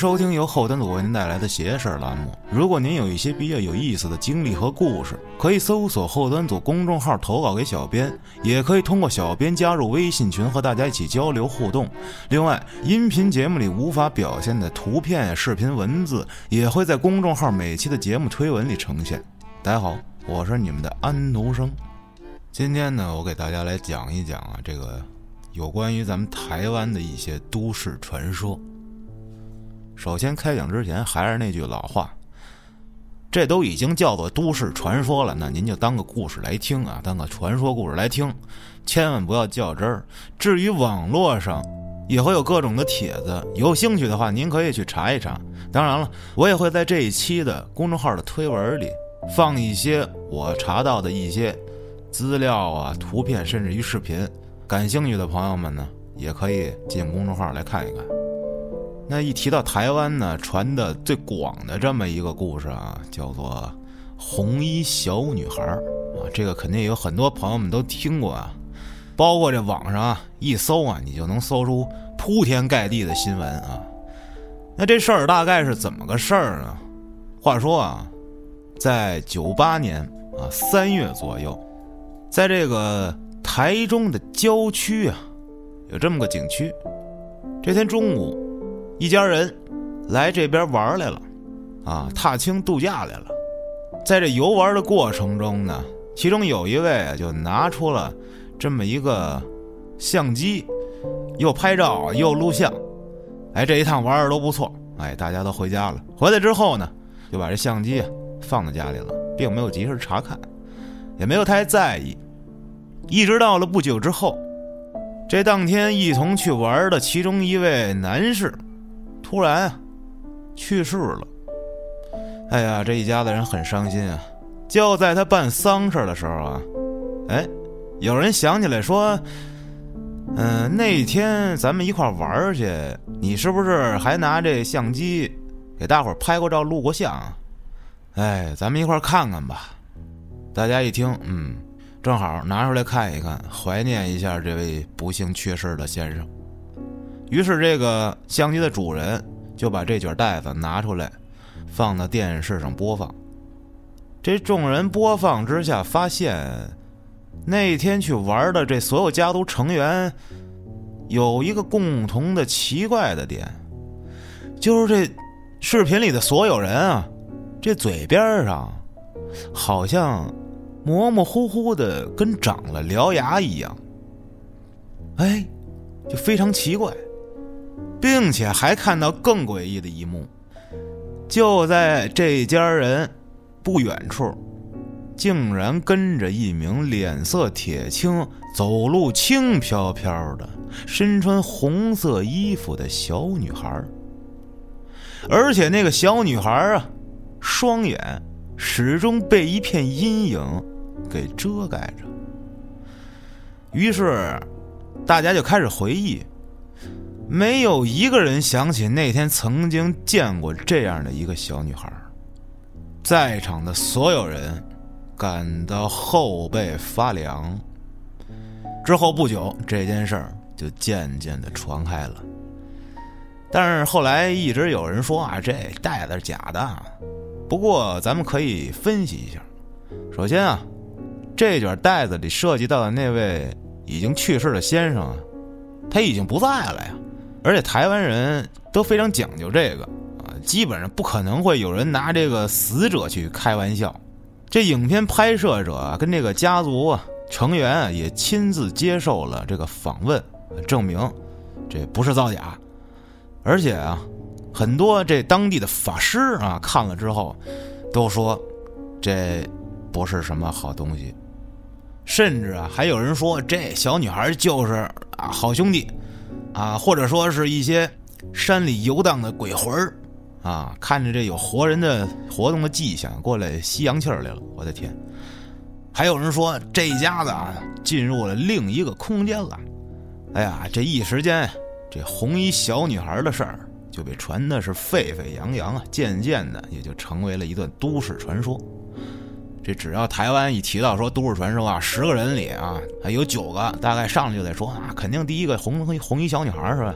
收听由后端组为您带来的“邪事儿”栏目。如果您有一些比较有意思的经历和故事，可以搜索后端组公众号投稿给小编，也可以通过小编加入微信群和大家一起交流互动。另外，音频节目里无法表现的图片、视频、文字，也会在公众号每期的节目推文里呈现。大家好，我是你们的安徒生。今天呢，我给大家来讲一讲啊，这个有关于咱们台湾的一些都市传说。首先开讲之前，还是那句老话，这都已经叫做都市传说了，那您就当个故事来听啊，当个传说故事来听，千万不要较真儿。至于网络上也会有各种的帖子，有兴趣的话，您可以去查一查。当然了，我也会在这一期的公众号的推文里放一些我查到的一些资料啊、图片，甚至于视频。感兴趣的朋友们呢，也可以进公众号来看一看。那一提到台湾呢，传的最广的这么一个故事啊，叫做红衣小女孩啊，这个肯定有很多朋友们都听过啊，包括这网上啊一搜啊，你就能搜出铺天盖地的新闻啊。那这事儿大概是怎么个事儿呢？话说啊，在九八年啊三月左右，在这个台中的郊区啊，有这么个景区，这天中午。一家人来这边玩来了，啊，踏青度假来了。在这游玩的过程中呢，其中有一位啊就拿出了这么一个相机，又拍照又录像。哎，这一趟玩的都不错。哎，大家都回家了。回来之后呢，就把这相机放在家里了，并没有及时查看，也没有太在意。一直到了不久之后，这当天一同去玩的其中一位男士。突然，去世了。哎呀，这一家子人很伤心啊。就在他办丧事的时候啊，哎，有人想起来说：“嗯，那天咱们一块玩去，你是不是还拿这相机给大伙拍过照、录过像？哎，咱们一块看看吧。”大家一听，嗯，正好拿出来看一看，怀念一下这位不幸去世的先生。于是，这个相机的主人就把这卷袋子拿出来，放到电视上播放。这众人播放之下，发现那天去玩的这所有家族成员有一个共同的奇怪的点，就是这视频里的所有人啊，这嘴边上好像模模糊糊的，跟长了獠牙一样。哎，就非常奇怪。并且还看到更诡异的一幕，就在这家人不远处，竟然跟着一名脸色铁青、走路轻飘飘的、身穿红色衣服的小女孩。而且那个小女孩啊，双眼始终被一片阴影给遮盖着。于是，大家就开始回忆。没有一个人想起那天曾经见过这样的一个小女孩，在场的所有人感到后背发凉。之后不久，这件事儿就渐渐的传开了。但是后来一直有人说啊，这袋子是假的。不过咱们可以分析一下。首先啊，这卷袋子里涉及到的那位已经去世的先生啊，他已经不在了呀。而且台湾人都非常讲究这个啊，基本上不可能会有人拿这个死者去开玩笑。这影片拍摄者，跟这个家族啊成员啊也亲自接受了这个访问，证明这不是造假。而且啊，很多这当地的法师啊看了之后，都说这不是什么好东西，甚至啊还有人说这小女孩就是啊好兄弟。啊，或者说是一些山里游荡的鬼魂儿，啊，看着这有活人的活动的迹象，过来吸阳气儿来了。我的天！还有人说这一家子啊进入了另一个空间了。哎呀，这一时间，这红衣小女孩的事儿就被传的是沸沸扬扬啊，渐渐的也就成为了一段都市传说。这只要台湾一提到说都市传说啊，十个人里啊，有九个大概上来就得说啊，肯定第一个红红衣小女孩是吧？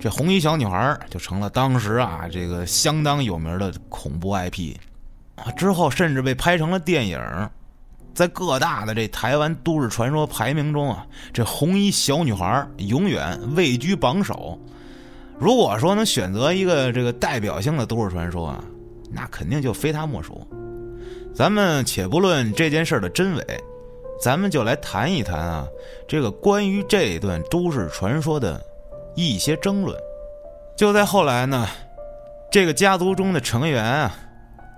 这红衣小女孩就成了当时啊这个相当有名的恐怖 IP，啊之后甚至被拍成了电影，在各大的这台湾都市传说排名中啊，这红衣小女孩永远位居榜首。如果说能选择一个这个代表性的都市传说啊，那肯定就非她莫属。咱们且不论这件事的真伪，咱们就来谈一谈啊，这个关于这一段都市传说的一些争论。就在后来呢，这个家族中的成员啊，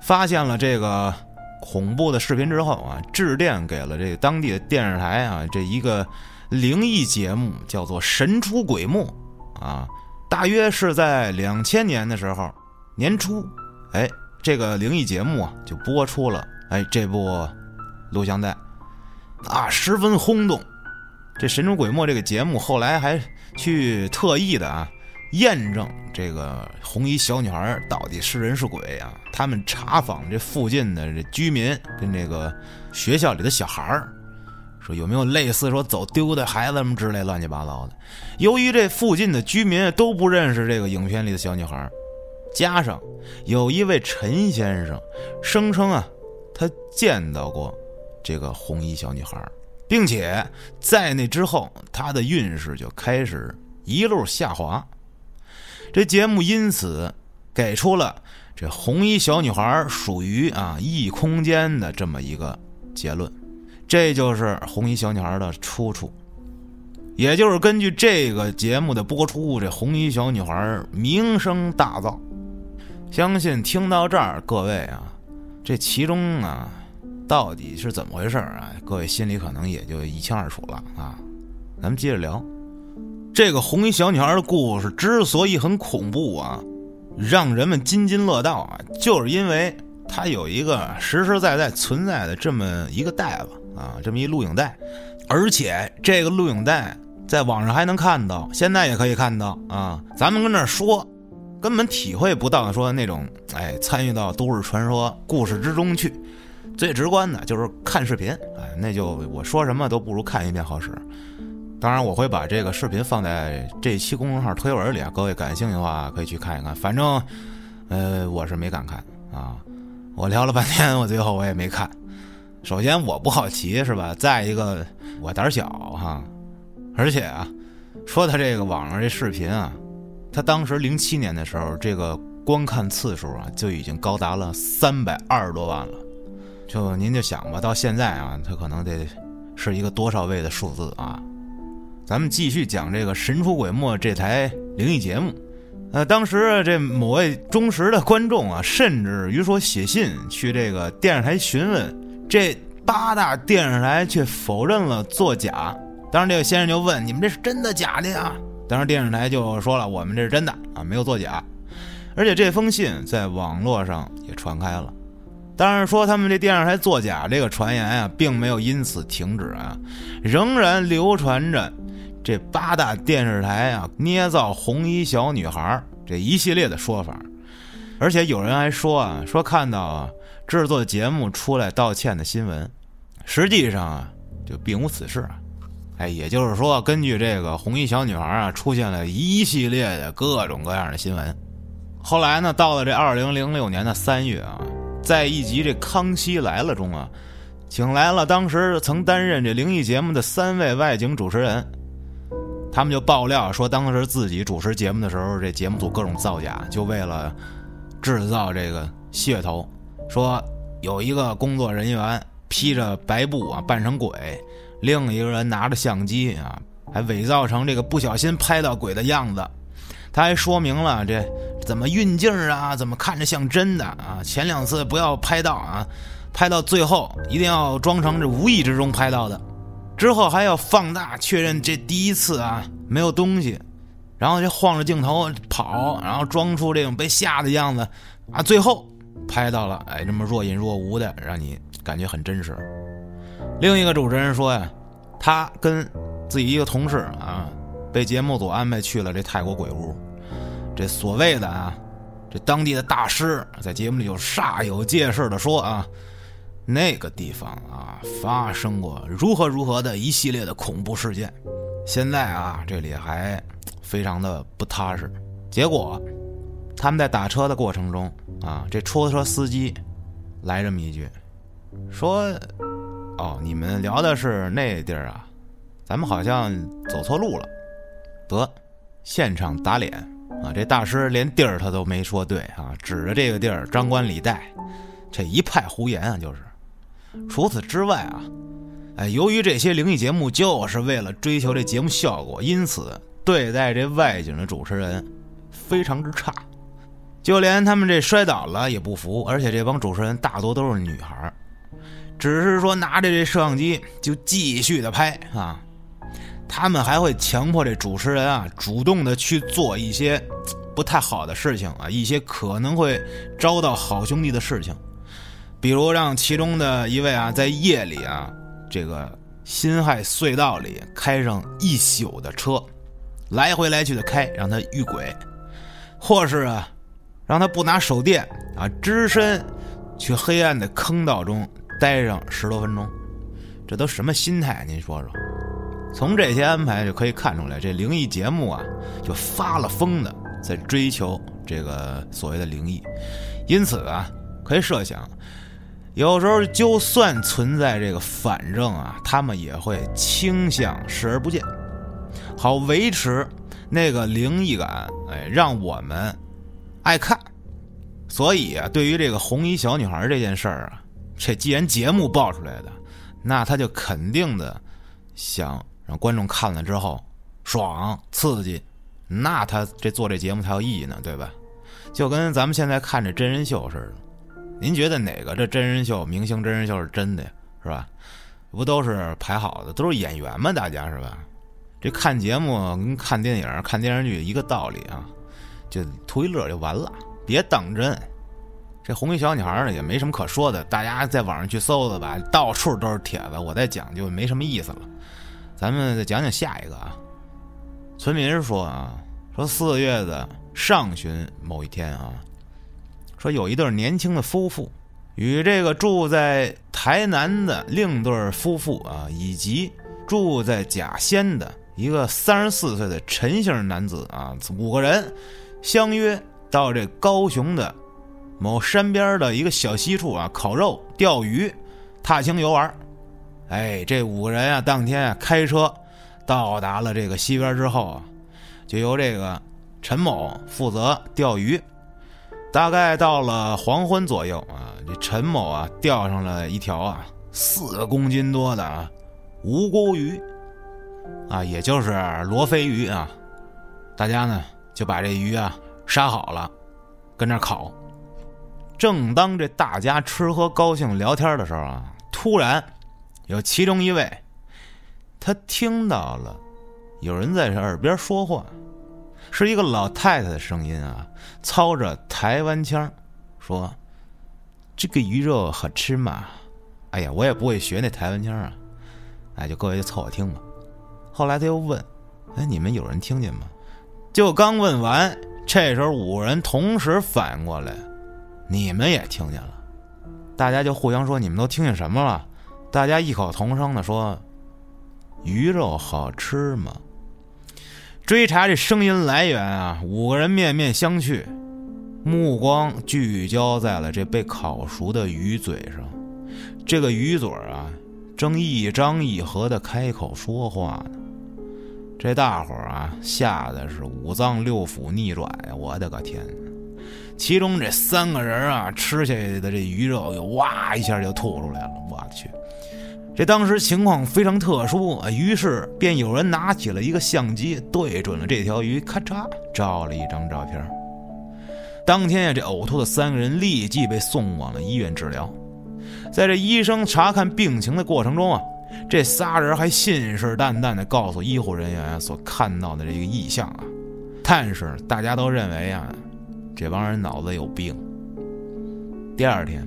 发现了这个恐怖的视频之后啊，致电给了这个当地的电视台啊，这一个灵异节目叫做《神出鬼没》啊。大约是在两千年的时候年初，哎，这个灵异节目啊就播出了，哎，这部录像带啊十分轰动。这《神出鬼没》这个节目后来还去特意的啊验证这个红衣小女孩到底是人是鬼啊。他们查访这附近的这居民跟这个学校里的小孩儿。说有没有类似说走丢的孩子们之类乱七八糟的？由于这附近的居民都不认识这个影片里的小女孩，加上有一位陈先生声称啊，他见到过这个红衣小女孩，并且在那之后他的运势就开始一路下滑。这节目因此给出了这红衣小女孩属于啊异空间的这么一个结论。这就是红衣小女孩的出处，也就是根据这个节目的播出，这红衣小女孩名声大噪。相信听到这儿，各位啊，这其中啊，到底是怎么回事啊？各位心里可能也就一清二楚了啊。咱们接着聊，这个红衣小女孩的故事之所以很恐怖啊，让人们津津乐道啊，就是因为它有一个实实在在存在的这么一个袋子。啊，这么一录影带，而且这个录影带在网上还能看到，现在也可以看到啊。咱们跟那说，根本体会不到说那种哎，参与到都市传说故事之中去。最直观的就是看视频，哎，那就我说什么都不如看一遍好使。当然，我会把这个视频放在这期公众号推文里啊，各位感兴趣的话可以去看一看。反正，呃，我是没敢看啊。我聊了半天，我最后我也没看。首先我不好奇是吧？再一个我胆小哈，而且啊，说他这个网上这视频啊，他当时零七年的时候，这个观看次数啊就已经高达了三百二十多万了。就您就想吧，到现在啊，他可能得是一个多少位的数字啊？咱们继续讲这个神出鬼没这台灵异节目。呃，当时这某位忠实的观众啊，甚至于说写信去这个电视台询问。这八大电视台却否认了作假。当时这个先生就问：“你们这是真的假的呀？”当时电视台就说了：“我们这是真的啊，没有作假。”而且这封信在网络上也传开了。当然说他们这电视台作假这个传言啊，并没有因此停止啊，仍然流传着这八大电视台啊捏造红衣小女孩这一系列的说法。而且有人还说啊，说看到啊。制作节目出来道歉的新闻，实际上啊就并无此事啊，哎，也就是说，根据这个红衣小女孩啊，出现了一系列的各种各样的新闻。后来呢，到了这二零零六年的三月啊，在一集这《康熙来了》中啊，请来了当时曾担任这灵异节目的三位外景主持人，他们就爆料说，当时自己主持节目的时候，这节目组各种造假，就为了制造这个噱头。说有一个工作人员披着白布啊，扮成鬼；另一个人拿着相机啊，还伪造成这个不小心拍到鬼的样子。他还说明了这怎么运镜啊，怎么看着像真的啊。前两次不要拍到啊，拍到最后一定要装成这无意之中拍到的。之后还要放大确认这第一次啊没有东西，然后就晃着镜头跑，然后装出这种被吓的样子啊，最后。拍到了，哎，这么若隐若无的，让你感觉很真实。另一个主持人说呀，他跟自己一个同事啊，被节目组安排去了这泰国鬼屋。这所谓的啊，这当地的大师在节目里就煞有介事的说啊，那个地方啊发生过如何如何的一系列的恐怖事件。现在啊，这里还非常的不踏实。结果他们在打车的过程中啊，这出租车司机来这么一句，说：“哦，你们聊的是那地儿啊，咱们好像走错路了。”得，现场打脸啊！这大师连地儿他都没说对啊，指着这个地儿张冠李戴，这一派胡言啊！就是。除此之外啊，哎，由于这些灵异节目就是为了追求这节目效果，因此对待这外景的主持人非常之差，就连他们这摔倒了也不服，而且这帮主持人大多都是女孩儿只是说拿着这摄像机就继续的拍啊。他们还会强迫这主持人啊，主动的去做一些 不太好的事情啊，一些可能会招到好兄弟的事情，比如让其中的一位啊，在夜里啊，这个辛亥隧道里开上一宿的车，来回来去的开，让他遇鬼，或是啊，让他不拿手电啊，只身去黑暗的坑道中待上十多分钟，这都什么心态？您说说。从这些安排就可以看出来，这灵异节目啊，就发了疯的在追求这个所谓的灵异。因此啊，可以设想，有时候就算存在这个反正啊，他们也会倾向视而不见，好维持那个灵异感，哎，让我们爱看。所以啊，对于这个红衣小女孩这件事儿啊，这既然节目爆出来的，那他就肯定的想。让观众看了之后爽刺激，那他这做这节目才有意义呢，对吧？就跟咱们现在看这真人秀似的，您觉得哪个这真人秀、明星真人秀是真的呀？是吧？不都是排好的，都是演员吗？大家是吧？这看节目跟看电影、看电视剧一个道理啊，就图一乐就完了，别当真。这红衣小女孩呢也没什么可说的，大家在网上去搜搜吧，到处都是帖子，我再讲就没什么意思了。咱们再讲讲下一个啊。村民说啊，说四月的上旬某一天啊，说有一对年轻的夫妇与这个住在台南的另对夫妇啊，以及住在甲仙的一个三十四岁的陈姓男子啊，五个人相约到这高雄的某山边的一个小溪处啊，烤肉、钓鱼、踏青游玩。哎，这五个人啊，当天啊开车到达了这个西边之后啊，就由这个陈某负责钓鱼。大概到了黄昏左右啊，这陈某啊钓上了一条啊四公斤多的啊无钩鱼，啊，也就是罗非鱼啊。大家呢就把这鱼啊杀好了，跟那烤。正当这大家吃喝高兴聊天的时候啊，突然。有其中一位，他听到了有人在耳边说话，是一个老太太的声音啊，操着台湾腔，说：“这个鱼肉好吃吗？”哎呀，我也不会学那台湾腔啊，哎，就各位就凑合听吧。后来他又问：“哎，你们有人听见吗？”就刚问完，这时候五人同时反应过来，你们也听见了，大家就互相说：“你们都听见什么了？”大家异口同声的说：“鱼肉好吃吗？”追查这声音来源啊，五个人面面相觑，目光聚焦在了这被烤熟的鱼嘴上。这个鱼嘴啊，正一张一合的开口说话呢。这大伙儿啊，吓得是五脏六腑逆转呀！我的个天！其中这三个人啊，吃下去的这鱼肉，又哇一下就吐出来了。我去！这当时情况非常特殊啊，于是便有人拿起了一个相机，对准了这条鱼，咔嚓照了一张照片。当天呀，这呕吐的三个人立即被送往了医院治疗。在这医生查看病情的过程中啊，这仨人还信誓旦旦地告诉医护人员所看到的这个异象啊，但是大家都认为啊，这帮人脑子有病。第二天，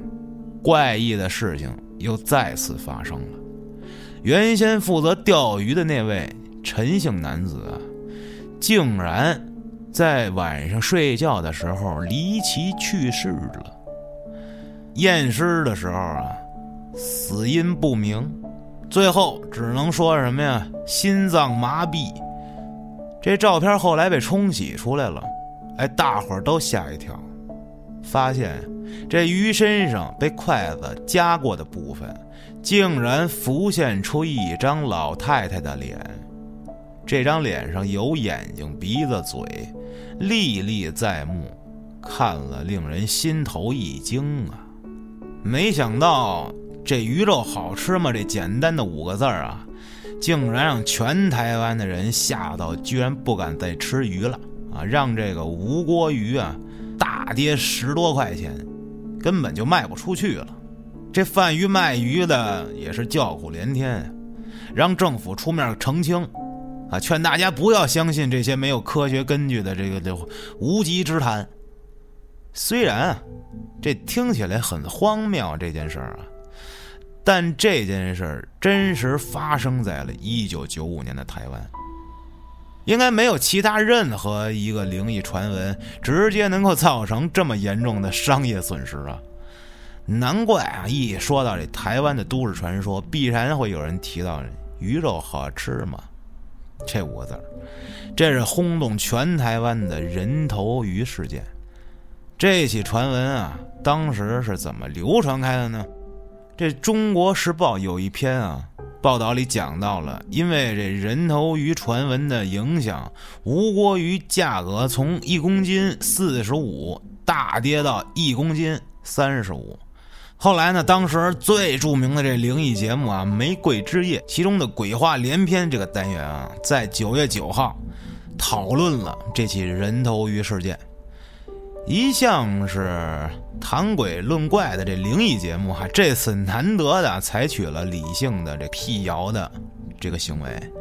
怪异的事情又再次发生了。原先负责钓鱼的那位陈姓男子啊，竟然在晚上睡觉的时候离奇去世了。验尸的时候啊，死因不明，最后只能说什么呀？心脏麻痹，这照片后来被冲洗出来了，哎，大伙儿都吓一跳，发现这鱼身上被筷子夹过的部分，竟然浮现出一张老太太的脸。这张脸上有眼睛、鼻子、嘴，历历在目，看了令人心头一惊啊！没想到这鱼肉好吃吗？这简单的五个字儿啊！竟然让全台湾的人吓到，居然不敢再吃鱼了啊！让这个吴锅鱼啊大跌十多块钱，根本就卖不出去了。这贩鱼卖鱼的也是叫苦连天，让政府出面澄清啊，劝大家不要相信这些没有科学根据的这个这无稽之谈。虽然啊，这听起来很荒谬这件事儿啊。但这件事儿真实发生在了一九九五年的台湾，应该没有其他任何一个灵异传闻直接能够造成这么严重的商业损失啊！难怪啊，一说到这台湾的都市传说，必然会有人提到“鱼肉好吃吗”这五个字儿。这是轰动全台湾的人头鱼事件。这起传闻啊，当时是怎么流传开的呢？这《中国时报》有一篇啊，报道里讲到了，因为这人头鱼传闻的影响，吴郭鱼价格从一公斤四十五大跌到一公斤三十五。后来呢，当时最著名的这灵异节目啊，《玫瑰之夜》其中的鬼话连篇这个单元啊，在九月九号讨论了这起人头鱼事件。一向是谈鬼论怪的这灵异节目哈，这次难得的采取了理性的这辟谣的这个行为，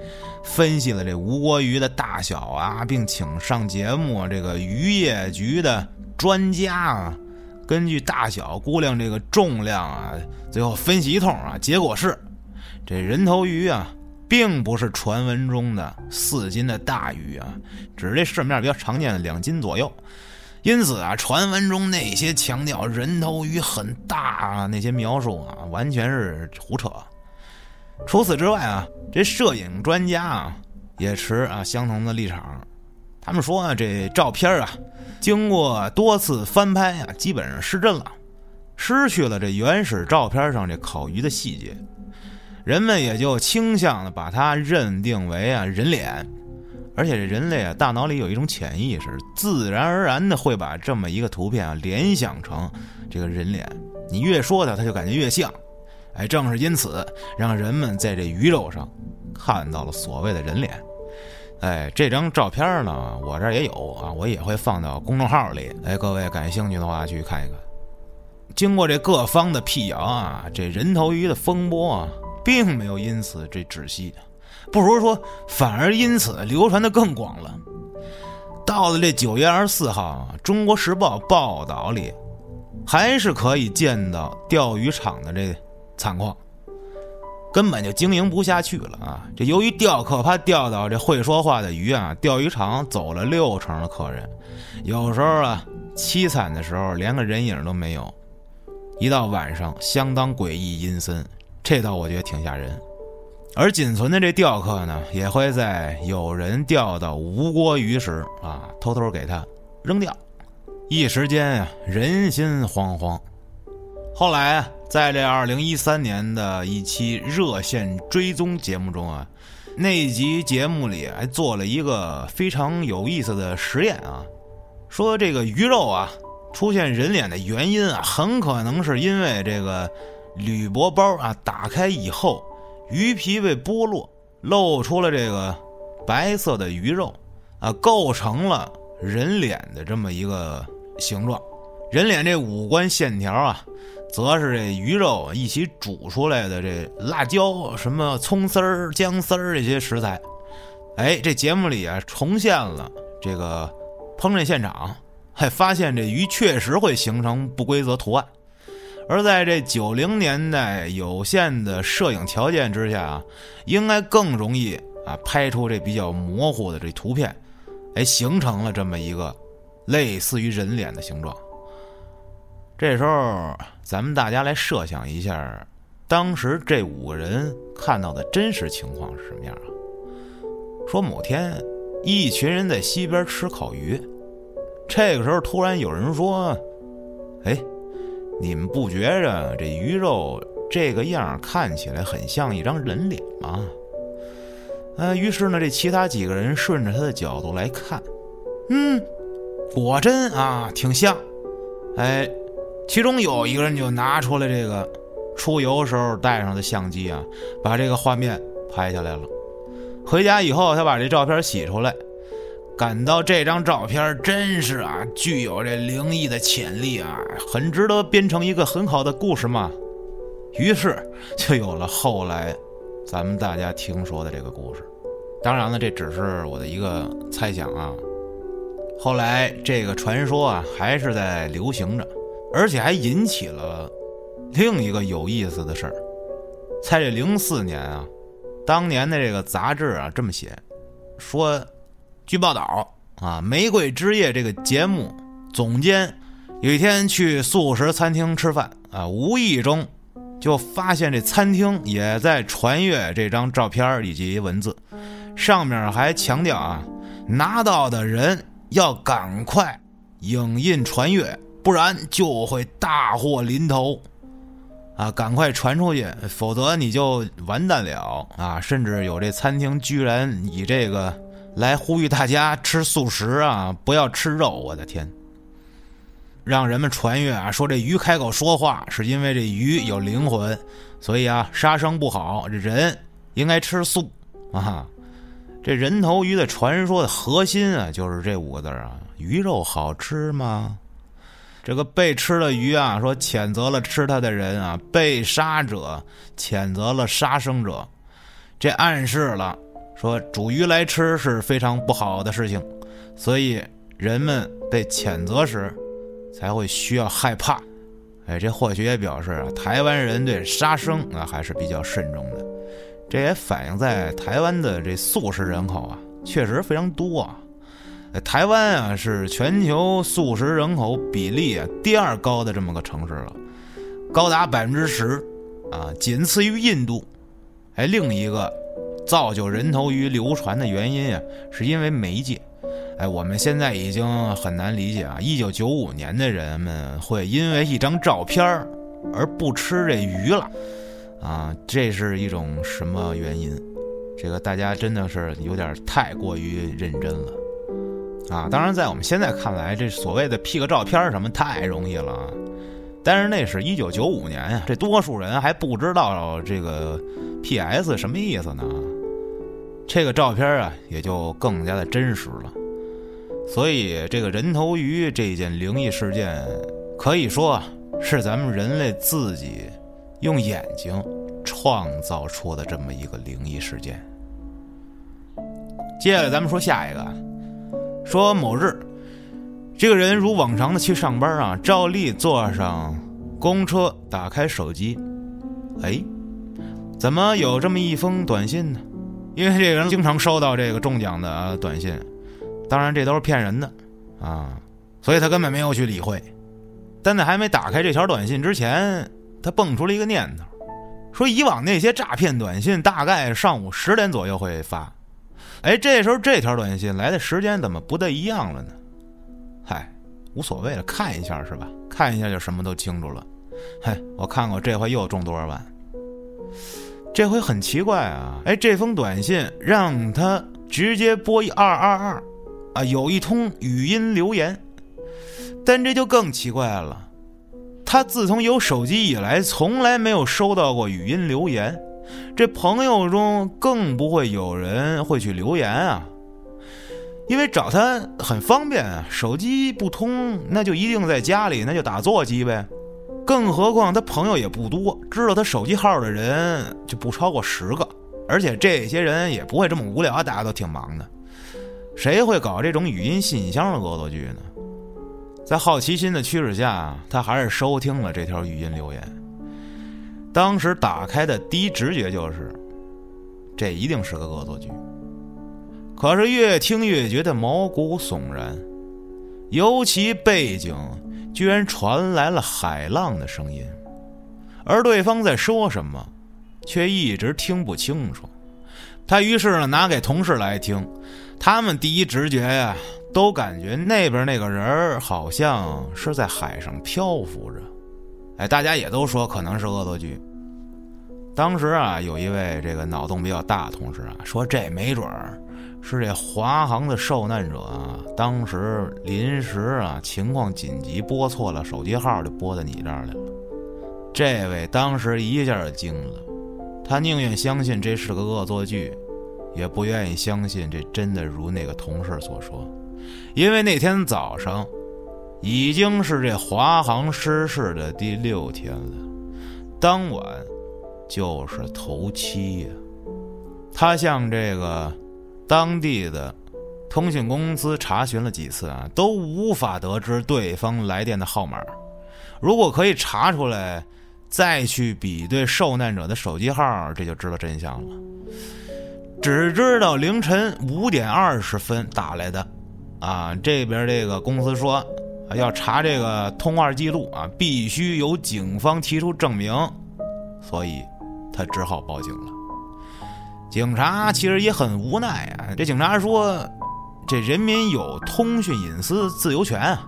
分析了这吴国鱼的大小啊，并请上节目这个渔业局的专家啊，根据大小估量这个重量啊，最后分析一通啊，结果是这人头鱼啊，并不是传闻中的四斤的大鱼啊，只是这市面比较常见的两斤左右。因此啊，传闻中那些强调人头鱼很大啊，那些描述啊，完全是胡扯。除此之外啊，这摄影专家啊也持啊相同的立场。他们说啊，这照片啊，经过多次翻拍啊，基本上失真了，失去了这原始照片上这烤鱼的细节，人们也就倾向的把它认定为啊人脸。而且这人类啊，大脑里有一种潜意识，自然而然的会把这么一个图片啊联想成这个人脸。你越说它，它就感觉越像。哎，正是因此，让人们在这鱼肉上看到了所谓的人脸。哎，这张照片呢，我这儿也有啊，我也会放到公众号里。哎，各位感兴趣的话，去看一看。经过这各方的辟谣啊，这人头鱼的风波啊，并没有因此这止息。不如说，反而因此流传的更广了。到了这九月二十四号，《中国时报》报道里，还是可以见到钓鱼场的这惨况，根本就经营不下去了啊！这由于钓客怕钓到这会说话的鱼啊，钓鱼场走了六成的客人，有时候啊，凄惨的时候连个人影都没有。一到晚上，相当诡异阴森，这倒我觉得挺吓人。而仅存的这钓客呢，也会在有人钓到无锅鱼时啊，偷偷给他扔掉。一时间呀，人心惶惶。后来，在这二零一三年的一期热线追踪节目中啊，那集节目里还做了一个非常有意思的实验啊，说这个鱼肉啊出现人脸的原因啊，很可能是因为这个铝箔包啊打开以后。鱼皮被剥落，露出了这个白色的鱼肉，啊，构成了人脸的这么一个形状。人脸这五官线条啊，则是这鱼肉一起煮出来的这辣椒、什么葱丝儿、姜丝儿这些食材。哎，这节目里啊，重现了这个烹饪现场，还发现这鱼确实会形成不规则图案。而在这九零年代有限的摄影条件之下啊，应该更容易啊拍出这比较模糊的这图片，哎，形成了这么一个类似于人脸的形状。这时候，咱们大家来设想一下，当时这五个人看到的真实情况是什么样啊？说某天一群人在西边吃烤鱼。这个时候，突然有人说：“哎，你们不觉着这鱼肉这个样看起来很像一张人脸吗？”呃，于是呢，这其他几个人顺着他的角度来看，嗯，果真啊，挺像。哎，其中有一个人就拿出了这个出游时候带上的相机啊，把这个画面拍下来了。回家以后，他把这照片洗出来。感到这张照片真是啊，具有这灵异的潜力啊，很值得编成一个很好的故事嘛。于是就有了后来咱们大家听说的这个故事。当然了，这只是我的一个猜想啊。后来这个传说啊，还是在流行着，而且还引起了另一个有意思的事儿。在这零四年啊，当年的这个杂志啊这么写，说。据报道啊，《玫瑰之夜》这个节目总监有一天去素食餐厅吃饭啊，无意中就发现这餐厅也在传阅这张照片以及文字，上面还强调啊，拿到的人要赶快影印传阅，不然就会大祸临头啊！赶快传出去，否则你就完蛋了啊！甚至有这餐厅居然以这个。来呼吁大家吃素食啊，不要吃肉！我的天，让人们传阅啊，说这鱼开口说话是因为这鱼有灵魂，所以啊杀生不好，这人应该吃素啊。这人头鱼的传说的核心啊，就是这五个字啊：鱼肉好吃吗？这个被吃的鱼啊，说谴责了吃它的人啊，被杀者谴责了杀生者，这暗示了。说煮鱼来吃是非常不好的事情，所以人们被谴责时才会需要害怕。哎，这或许也表示啊，台湾人对杀生啊还是比较慎重的。这也反映在台湾的这素食人口啊，确实非常多啊。台湾啊是全球素食人口比例啊第二高的这么个城市了，高达百分之十啊，仅次于印度。哎，另一个。造就人头鱼流传的原因啊，是因为媒介。哎，我们现在已经很难理解啊，一九九五年的人们会因为一张照片而不吃这鱼了啊，这是一种什么原因？这个大家真的是有点太过于认真了啊！当然，在我们现在看来，这所谓的 P 个照片什么太容易了，但是那是一九九五年呀，这多数人还不知道这个 PS 什么意思呢。这个照片啊，也就更加的真实了。所以，这个人头鱼这件灵异事件，可以说是咱们人类自己用眼睛创造出的这么一个灵异事件。接下来，咱们说下一个，说某日，这个人如往常的去上班啊，照例坐上公车，打开手机，哎，怎么有这么一封短信呢？因为这个人经常收到这个中奖的短信，当然这都是骗人的，啊，所以他根本没有去理会。但在还没打开这条短信之前，他蹦出了一个念头，说以往那些诈骗短信大概上午十点左右会发，哎，这时候这条短信来的时间怎么不太一样了呢？嗨，无所谓了，看一下是吧？看一下就什么都清楚了。嗨，我看看我这回又中多少万。这回很奇怪啊！哎，这封短信让他直接拨一二二二，啊，有一通语音留言。但这就更奇怪了，他自从有手机以来，从来没有收到过语音留言。这朋友中更不会有人会去留言啊，因为找他很方便啊，手机不通，那就一定在家里，那就打座机呗。更何况他朋友也不多，知道他手机号的人就不超过十个，而且这些人也不会这么无聊，大家都挺忙的，谁会搞这种语音信箱的恶作剧呢？在好奇心的驱使下，他还是收听了这条语音留言。当时打开的第一直觉就是，这一定是个恶作剧。可是越听越觉得毛骨悚然，尤其背景。居然传来了海浪的声音，而对方在说什么，却一直听不清楚。他于是呢拿给同事来听，他们第一直觉呀，都感觉那边那个人好像是在海上漂浮着。哎，大家也都说可能是恶作剧。当时啊，有一位这个脑洞比较大的同事啊，说这没准儿是这华航的受难者啊，当时临时啊情况紧急拨错了手机号，就拨到你这儿来了。这位当时一下就惊了，他宁愿相信这是个恶作剧，也不愿意相信这真的如那个同事所说，因为那天早上已经是这华航失事的第六天了，当晚。就是头七呀，他向这个当地的通信公司查询了几次啊，都无法得知对方来电的号码。如果可以查出来，再去比对受难者的手机号，这就知道真相了。只知道凌晨五点二十分打来的，啊，这边这个公司说要查这个通话记录啊，必须由警方提出证明，所以。他只好报警了。警察其实也很无奈啊。这警察说：“这人民有通讯隐私自由权啊，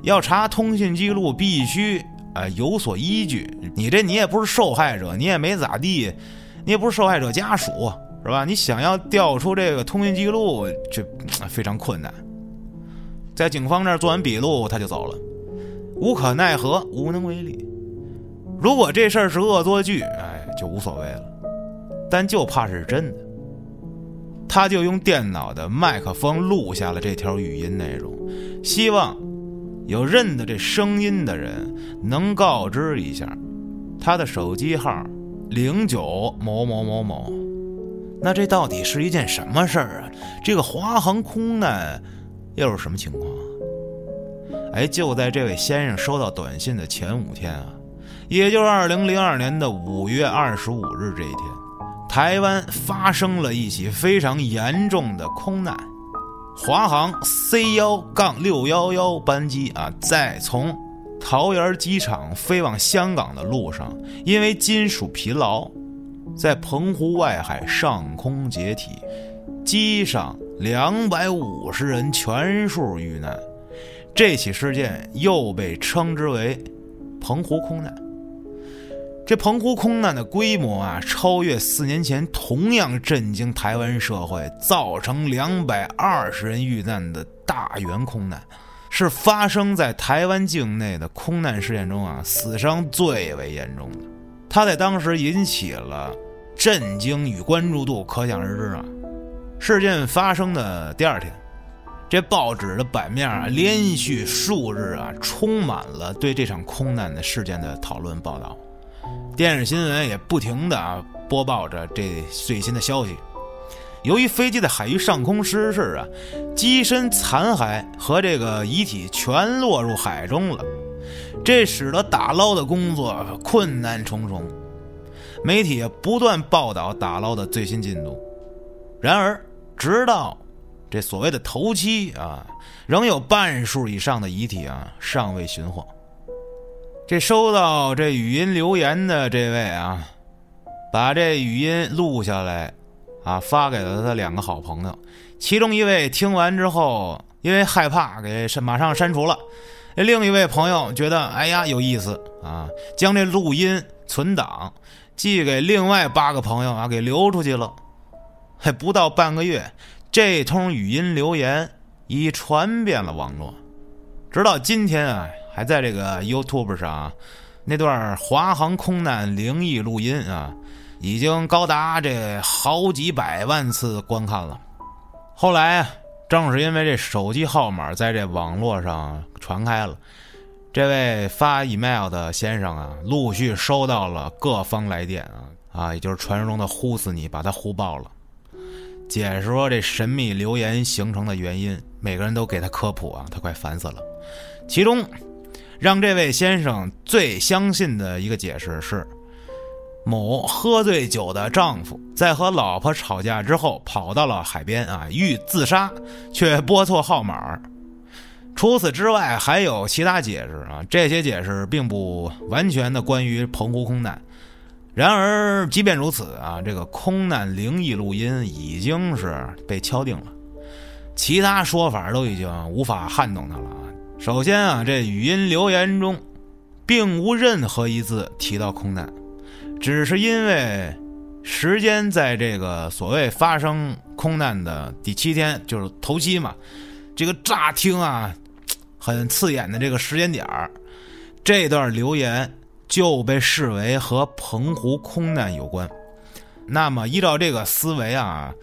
要查通讯记录必须啊有所依据。你这你也不是受害者，你也没咋地，你也不是受害者家属，是吧？你想要调出这个通讯记录，这非常困难。”在警方那儿做完笔录，他就走了，无可奈何，无能为力。如果这事儿是恶作剧，哎。就无所谓了，但就怕是真的。他就用电脑的麦克风录下了这条语音内容，希望有认得这声音的人能告知一下他的手机号零九某某某某。那这到底是一件什么事儿啊？这个华航空难又是什么情况？哎，就在这位先生收到短信的前五天啊。也就是二零零二年的五月二十五日这一天，台湾发生了一起非常严重的空难。华航 C 幺杠六幺幺班机啊，在从桃园机场飞往香港的路上，因为金属疲劳，在澎湖外海上空解体，机上两百五十人全数遇难。这起事件又被称之为“澎湖空难”。这澎湖空难的规模啊，超越四年前同样震惊台湾社会、造成两百二十人遇难的大圆空难，是发生在台湾境内的空难事件中啊，死伤最为严重的。它在当时引起了震惊与关注度，可想而知啊。事件发生的第二天，这报纸的版面啊，连续数日啊，充满了对这场空难的事件的讨论报道。电视新闻也不停的啊播报着这最新的消息。由于飞机在海域上空失事啊，机身残骸和这个遗体全落入海中了，这使得打捞的工作困难重重。媒体也不断报道打捞的最新进度。然而，直到这所谓的头七啊，仍有半数以上的遗体啊尚未寻获。这收到这语音留言的这位啊，把这语音录下来，啊，发给了他两个好朋友。其中一位听完之后，因为害怕，给删马上删除了。另一位朋友觉得，哎呀，有意思啊，将这录音存档，寄给另外八个朋友啊，给留出去了。还不到半个月，这通语音留言已传遍了网络，直到今天啊。还在这个 YouTube 上，那段华航空难灵异录音啊，已经高达这好几百万次观看了。后来啊，正是因为这手机号码在这网络上传开了，这位发 email 的先生啊，陆续收到了各方来电啊啊，也就是传说中的“呼死你”，把他呼爆了。解释说这神秘留言形成的原因，每个人都给他科普啊，他快烦死了。其中。让这位先生最相信的一个解释是，某喝醉酒的丈夫在和老婆吵架之后，跑到了海边啊，欲自杀，却拨错号码。除此之外，还有其他解释啊，这些解释并不完全的关于澎湖空难。然而，即便如此啊，这个空难灵异录音已经是被敲定了。其他说法都已经无法撼动他了。首先啊，这语音留言中并无任何一字提到空难，只是因为时间在这个所谓发生空难的第七天，就是头七嘛。这个乍听啊，很刺眼的这个时间点儿，这段留言就被视为和澎湖空难有关。那么依照这个思维啊。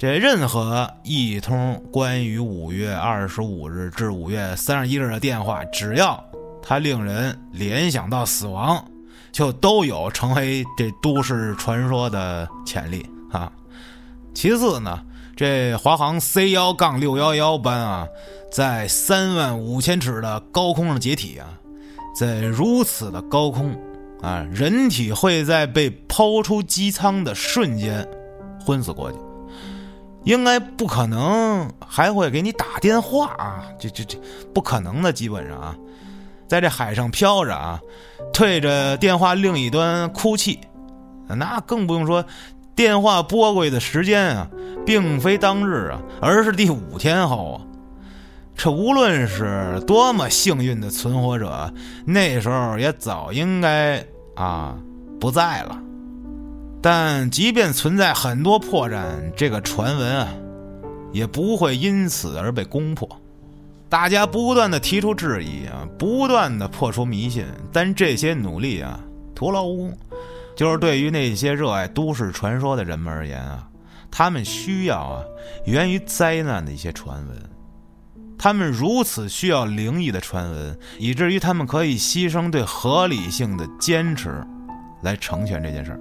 这任何一通关于五月二十五日至五月三十一日的电话，只要它令人联想到死亡，就都有成为这都市传说的潜力啊。其次呢，这华航 C 幺杠六幺幺班啊，在三万五千尺的高空上解体啊，在如此的高空啊，人体会在被抛出机舱的瞬间昏死过去。应该不可能还会给你打电话啊！这这这不可能的，基本上啊，在这海上飘着啊，对着电话另一端哭泣，那更不用说电话拨过去的时间啊，并非当日啊，而是第五天后啊。这无论是多么幸运的存活者，那时候也早应该啊不在了。但即便存在很多破绽，这个传闻啊，也不会因此而被攻破。大家不断的提出质疑啊，不断的破除迷信，但这些努力啊，徒劳无功。就是对于那些热爱都市传说的人们而言啊，他们需要啊，源于灾难的一些传闻。他们如此需要灵异的传闻，以至于他们可以牺牲对合理性的坚持，来成全这件事儿。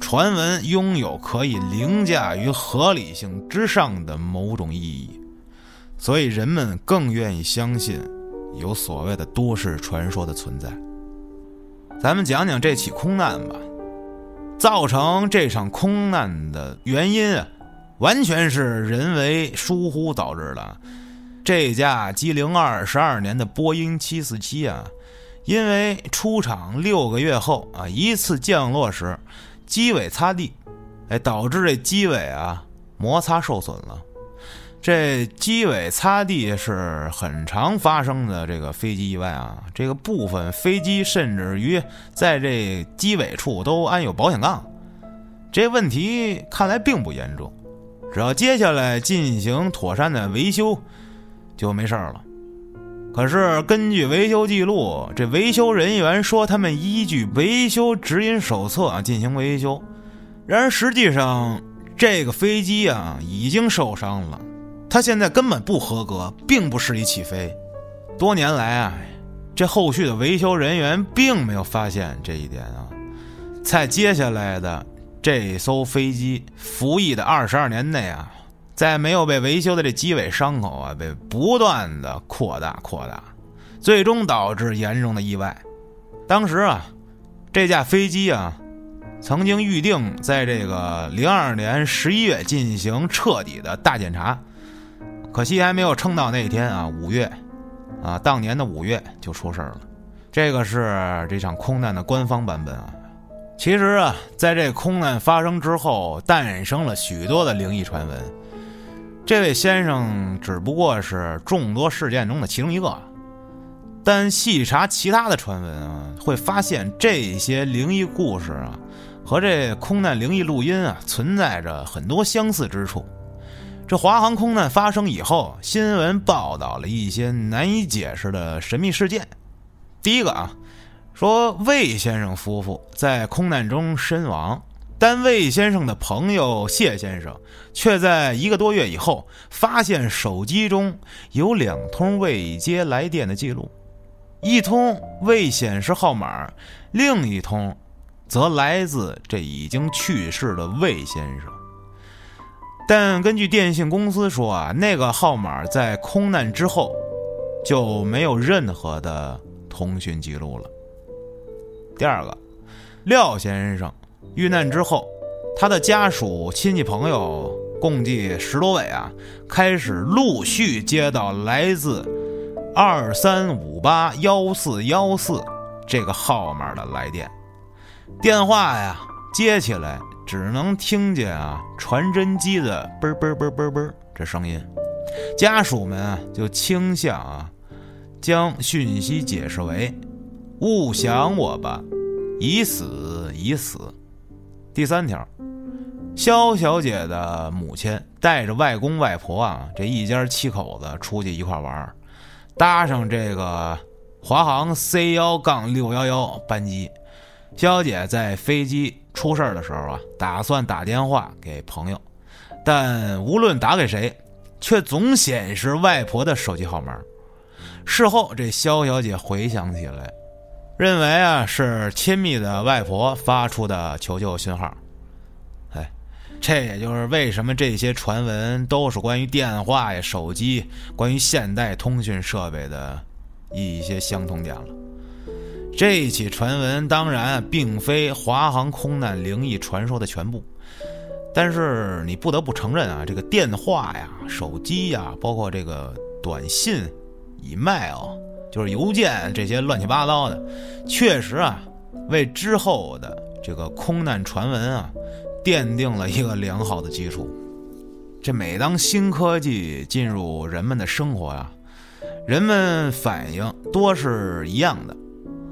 传闻拥有可以凌驾于合理性之上的某种意义，所以人们更愿意相信有所谓的都市传说的存在。咱们讲讲这起空难吧。造成这场空难的原因啊，完全是人为疏忽导致的。这架机零二十二年的波音七四七啊，因为出厂六个月后啊，一次降落时。机尾擦地，哎，导致这机尾啊摩擦受损了。这机尾擦地是很常发生的这个飞机意外啊。这个部分飞机甚至于在这机尾处都安有保险杠。这问题看来并不严重，只要接下来进行妥善的维修，就没事儿了。可是根据维修记录，这维修人员说他们依据维修指引手册啊进行维修。然而实际上，这个飞机啊已经受伤了，它现在根本不合格，并不适宜起飞。多年来啊，这后续的维修人员并没有发现这一点啊。在接下来的这艘飞机服役的二十二年内啊。在没有被维修的这机尾伤口啊，被不断的扩大扩大，最终导致严重的意外。当时啊，这架飞机啊，曾经预定在这个零二年十一月进行彻底的大检查，可惜还没有撑到那天啊，五月，啊，当年的五月就出事了。这个是这场空难的官方版本啊。其实啊，在这空难发生之后，诞生了许多的灵异传闻。这位先生只不过是众多事件中的其中一个，但细查其他的传闻啊，会发现这些灵异故事啊，和这空难灵异录音啊，存在着很多相似之处。这华航空难发生以后，新闻报道了一些难以解释的神秘事件。第一个啊，说魏先生夫妇在空难中身亡。但魏先生的朋友谢先生却在一个多月以后发现手机中有两通未接来电的记录，一通未显示号码，另一通则来自这已经去世的魏先生。但根据电信公司说啊，那个号码在空难之后就没有任何的通讯记录了。第二个，廖先生。遇难之后，他的家属、亲戚、朋友共计十多位啊，开始陆续接到来自二三五八幺四幺四这个号码的来电。电话呀，接起来只能听见啊传真机的嘣嘣嘣嘣嘣这声音，家属们啊就倾向啊将讯息解释为“勿想我吧，已死已死”。第三条，肖小姐的母亲带着外公外婆啊这一家七口子出去一块玩，搭上这个华航 C 幺杠六幺幺班机。肖小姐在飞机出事的时候啊，打算打电话给朋友，但无论打给谁，却总显示外婆的手机号码。事后，这肖小姐回想起来，认为啊是亲密的外婆发出的求救信号。哎，这也就是为什么这些传闻都是关于电话呀、手机、关于现代通讯设备的一些相同点了。这起传闻当然并非华航空难灵异传说的全部，但是你不得不承认啊，这个电话呀、手机呀，包括这个短信、email，就是邮件这些乱七八糟的，确实啊，为之后的这个空难传闻啊，奠定了一个良好的基础。这每当新科技进入人们的生活啊，人们反应多是一样的。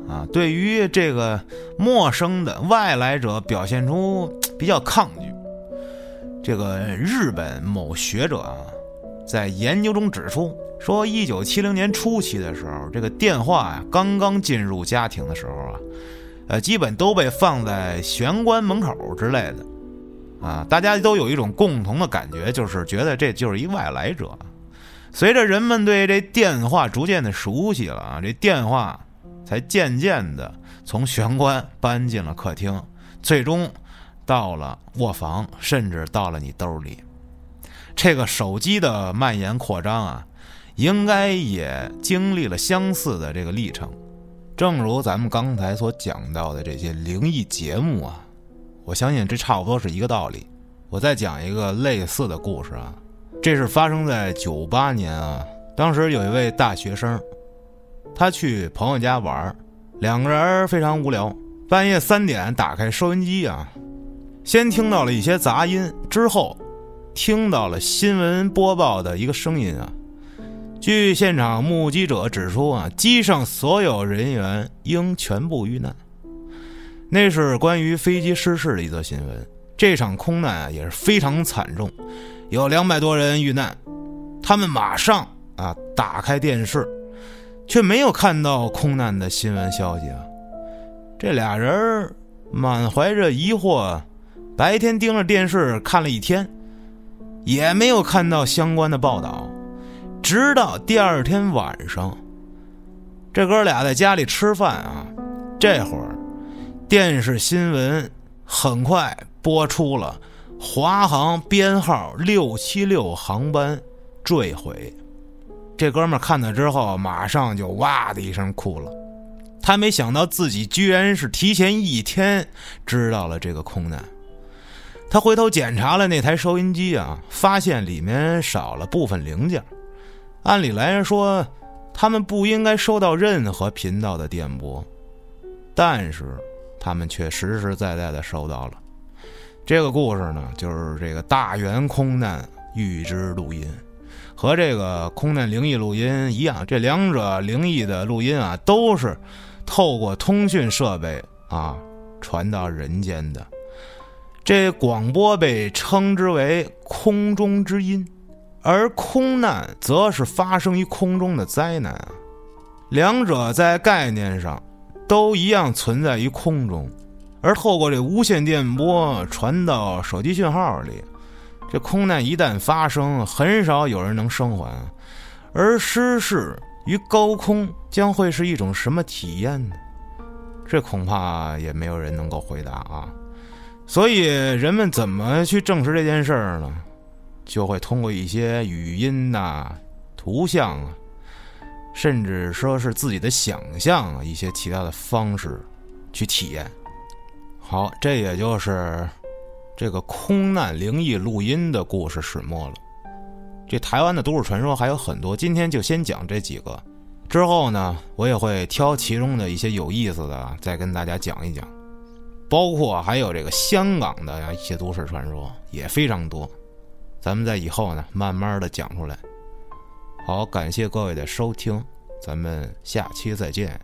啊，对于这个陌生的外来者，表现出比较抗拒。这个日本某学者啊，在研究中指出，说一九七零年初期的时候，这个电话呀刚刚进入家庭的时候啊，呃，基本都被放在玄关门口之类的，啊，大家都有一种共同的感觉，就是觉得这就是一外来者。随着人们对这电话逐渐的熟悉了啊，这电话。才渐渐的从玄关搬进了客厅，最终到了卧房，甚至到了你兜里。这个手机的蔓延扩张啊，应该也经历了相似的这个历程。正如咱们刚才所讲到的这些灵异节目啊，我相信这差不多是一个道理。我再讲一个类似的故事啊，这是发生在九八年啊，当时有一位大学生。他去朋友家玩，两个人非常无聊。半夜三点打开收音机啊，先听到了一些杂音，之后听到了新闻播报的一个声音啊。据现场目击者指出啊，机上所有人员应全部遇难。那是关于飞机失事的一则新闻。这场空难啊也是非常惨重，有两百多人遇难。他们马上啊打开电视。却没有看到空难的新闻消息啊！这俩人满怀着疑惑，白天盯着电视看了一天，也没有看到相关的报道。直到第二天晚上，这哥俩在家里吃饭啊，这会儿电视新闻很快播出了华航编号六七六航班坠毁。这哥们看到之后，马上就哇的一声哭了。他没想到自己居然是提前一天知道了这个空难。他回头检查了那台收音机啊，发现里面少了部分零件。按理来说，他们不应该收到任何频道的电波，但是他们却实实在在的收到了。这个故事呢，就是这个大元空难预知录音。和这个空难灵异录音一样，这两者灵异的录音啊，都是透过通讯设备啊传到人间的。这广播被称之为空中之音，而空难则是发生于空中的灾难啊。两者在概念上都一样存在于空中，而透过这无线电波传到手机讯号里。这空难一旦发生，很少有人能生还，而失事于高空将会是一种什么体验呢？这恐怕也没有人能够回答啊！所以人们怎么去证实这件事儿呢？就会通过一些语音呐、图像啊，甚至说是自己的想象啊，一些其他的方式去体验。好，这也就是。这个空难灵异录音的故事始末了。这台湾的都市传说还有很多，今天就先讲这几个。之后呢，我也会挑其中的一些有意思的，再跟大家讲一讲。包括还有这个香港的一些都市传说也非常多，咱们在以后呢慢慢的讲出来。好，感谢各位的收听，咱们下期再见。